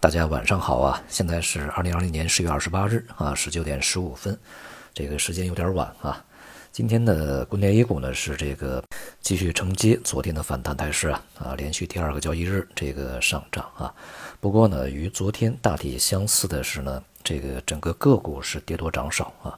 大家晚上好啊！现在是二零二零年十月二十八日啊，十九点十五分，这个时间有点晚啊。今天的国内 A 股呢是这个继续承接昨天的反弹态势啊啊，连续第二个交易日这个上涨啊。不过呢，与昨天大体相似的是呢，这个整个个股是跌多涨少啊，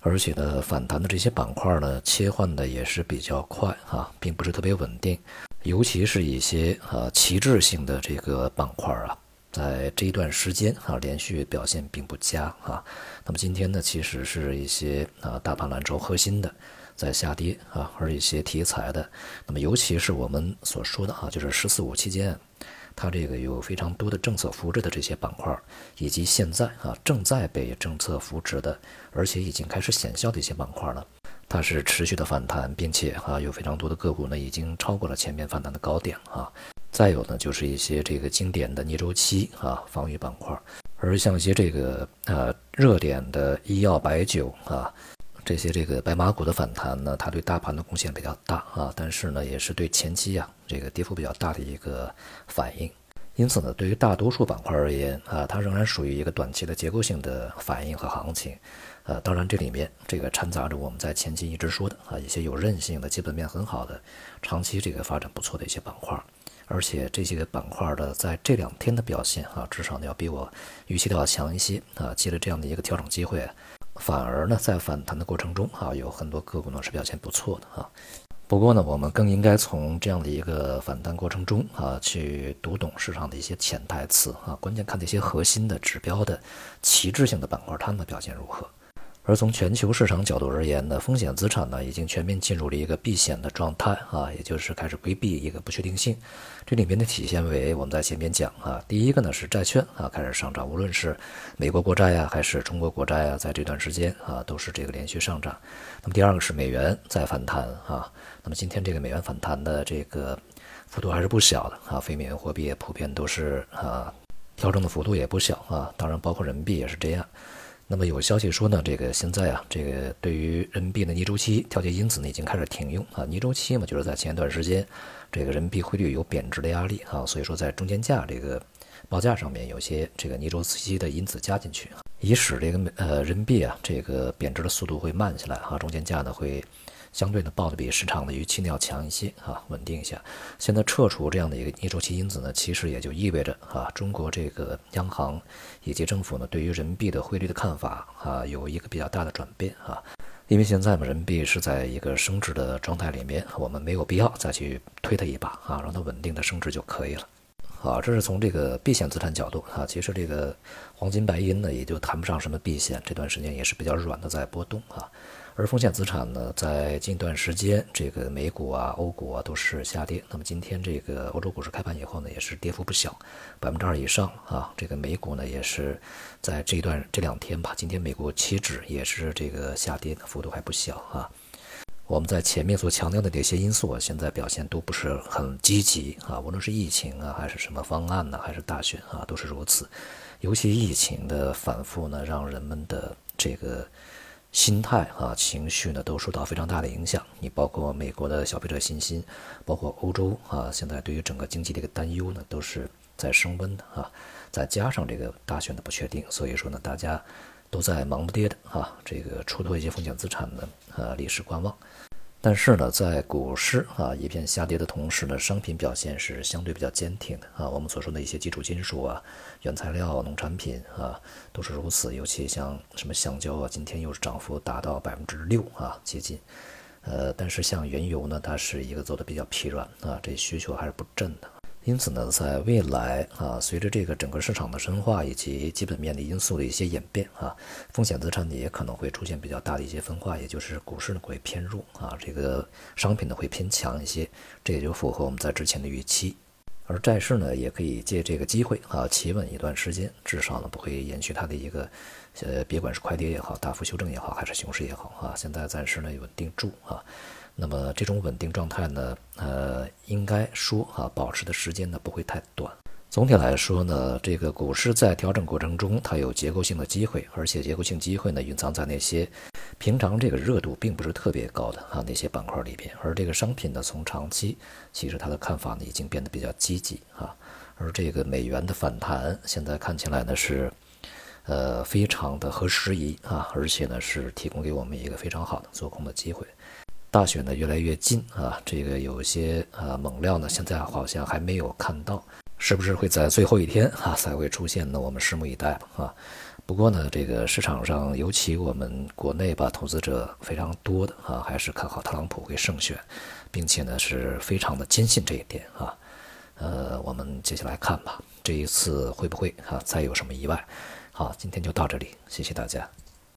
而且呢，反弹的这些板块呢切换的也是比较快啊，并不是特别稳定，尤其是一些啊旗帜性的这个板块啊。在这一段时间啊，连续表现并不佳啊。那么今天呢，其实是一些啊大盘蓝筹核心的在下跌啊，而一些题材的，那么尤其是我们所说的啊，就是“十四五”期间，它这个有非常多的政策扶持的这些板块，以及现在啊正在被政策扶持的，而且已经开始显效的一些板块呢，它是持续的反弹，并且啊有非常多的个股呢已经超过了前面反弹的高点啊。再有呢，就是一些这个经典的逆周期啊防御板块，而像一些这个呃热点的医药白酒啊，这些这个白马股的反弹呢，它对大盘的贡献比较大啊，但是呢，也是对前期啊这个跌幅比较大的一个反应。因此呢，对于大多数板块而言啊，它仍然属于一个短期的结构性的反应和行情。呃，当然这里面这个掺杂着我们在前期一直说的啊一些有韧性的基本面很好的、长期这个发展不错的一些板块。而且这些板块的在这两天的表现啊，至少呢要比我预期的要强一些啊。借着这样的一个调整机会，反而呢在反弹的过程中啊，有很多个股呢是表现不错的啊。不过呢，我们更应该从这样的一个反弹过程中啊，去读懂市场的一些潜台词啊。关键看这些核心的指标的旗帜性的板块，它们的表现如何。而从全球市场角度而言呢，风险资产呢已经全面进入了一个避险的状态啊，也就是开始规避一个不确定性。这里面的体现为我们在前面讲啊，第一个呢是债券啊开始上涨，无论是美国国债呀还是中国国债啊，在这段时间啊都是这个连续上涨。那么第二个是美元在反弹啊，那么今天这个美元反弹的这个幅度还是不小的啊，非美元货币也普遍都是啊调整的幅度也不小啊，当然包括人民币也是这样。那么有消息说呢，这个现在啊，这个对于人民币的逆周期调节因子呢，已经开始停用啊。逆周期嘛，就是在前一段时间，这个人民币汇率有贬值的压力啊，所以说在中间价这个报价上面有些这个逆周期的因子加进去，以使这个呃人民币啊这个贬值的速度会慢下来啊，中间价呢会。相对呢，报的比市场的预期呢要强一些啊，稳定一下。现在撤除这样的一个逆周期因子呢，其实也就意味着啊，中国这个央行以及政府呢，对于人民币的汇率的看法啊，有一个比较大的转变啊。因为现在嘛，人民币是在一个升值的状态里面，我们没有必要再去推它一把啊，让它稳定的升值就可以了。啊，这是从这个避险资产角度啊，其实这个黄金白银呢，也就谈不上什么避险，这段时间也是比较软的在波动啊。而风险资产呢，在近段时间，这个美股啊、欧股啊都是下跌。那么今天这个欧洲股市开盘以后呢，也是跌幅不小，百分之二以上啊。这个美股呢，也是在这段这两天吧，今天美国期指也是这个下跌的幅度还不小啊。我们在前面所强调的这些因素，现在表现都不是很积极啊。无论是疫情啊，还是什么方案呢，还是大选啊，都是如此。尤其疫情的反复呢，让人们的这个。心态啊，情绪呢都受到非常大的影响。你包括美国的消费者信心，包括欧洲啊，现在对于整个经济的一个担忧呢，都是在升温的啊。再加上这个大选的不确定，所以说呢，大家都在忙不迭的啊，这个出脱一些风险资产呢，呃，立时观望。但是呢，在股市啊一片下跌的同时呢，商品表现是相对比较坚挺的啊。我们所说的一些基础金属啊、原材料、农产品啊，都是如此。尤其像什么橡胶啊，今天又是涨幅达到百分之六啊，接近。呃，但是像原油呢，它是一个走的比较疲软啊，这需求还是不振的。因此呢，在未来啊，随着这个整个市场的深化以及基本面的因素的一些演变啊，风险资产呢也可能会出现比较大的一些分化，也就是股市呢会偏弱啊，这个商品呢会偏强一些，这也就符合我们在之前的预期。而债市呢也可以借这个机会啊企稳一段时间，至少呢不会延续它的一个呃，别管是快跌也好，大幅修正也好，还是熊市也好啊，现在暂时呢稳定住啊。那么这种稳定状态呢，呃，应该说啊，保持的时间呢不会太短。总体来说呢，这个股市在调整过程中，它有结构性的机会，而且结构性机会呢蕴藏在那些平常这个热度并不是特别高的啊那些板块里边。而这个商品呢，从长期其实它的看法呢已经变得比较积极啊。而这个美元的反弹，现在看起来呢是，呃，非常的合时宜啊，而且呢是提供给我们一个非常好的做空的机会。大选呢越来越近啊，这个有些呃猛料呢，现在好像还没有看到，是不是会在最后一天啊才会出现呢？我们拭目以待吧啊。不过呢，这个市场上，尤其我们国内吧，投资者非常多的啊，还是看好特朗普会胜选，并且呢是非常的坚信这一点啊。呃，我们接下来看吧，这一次会不会啊再有什么意外？好，今天就到这里，谢谢大家。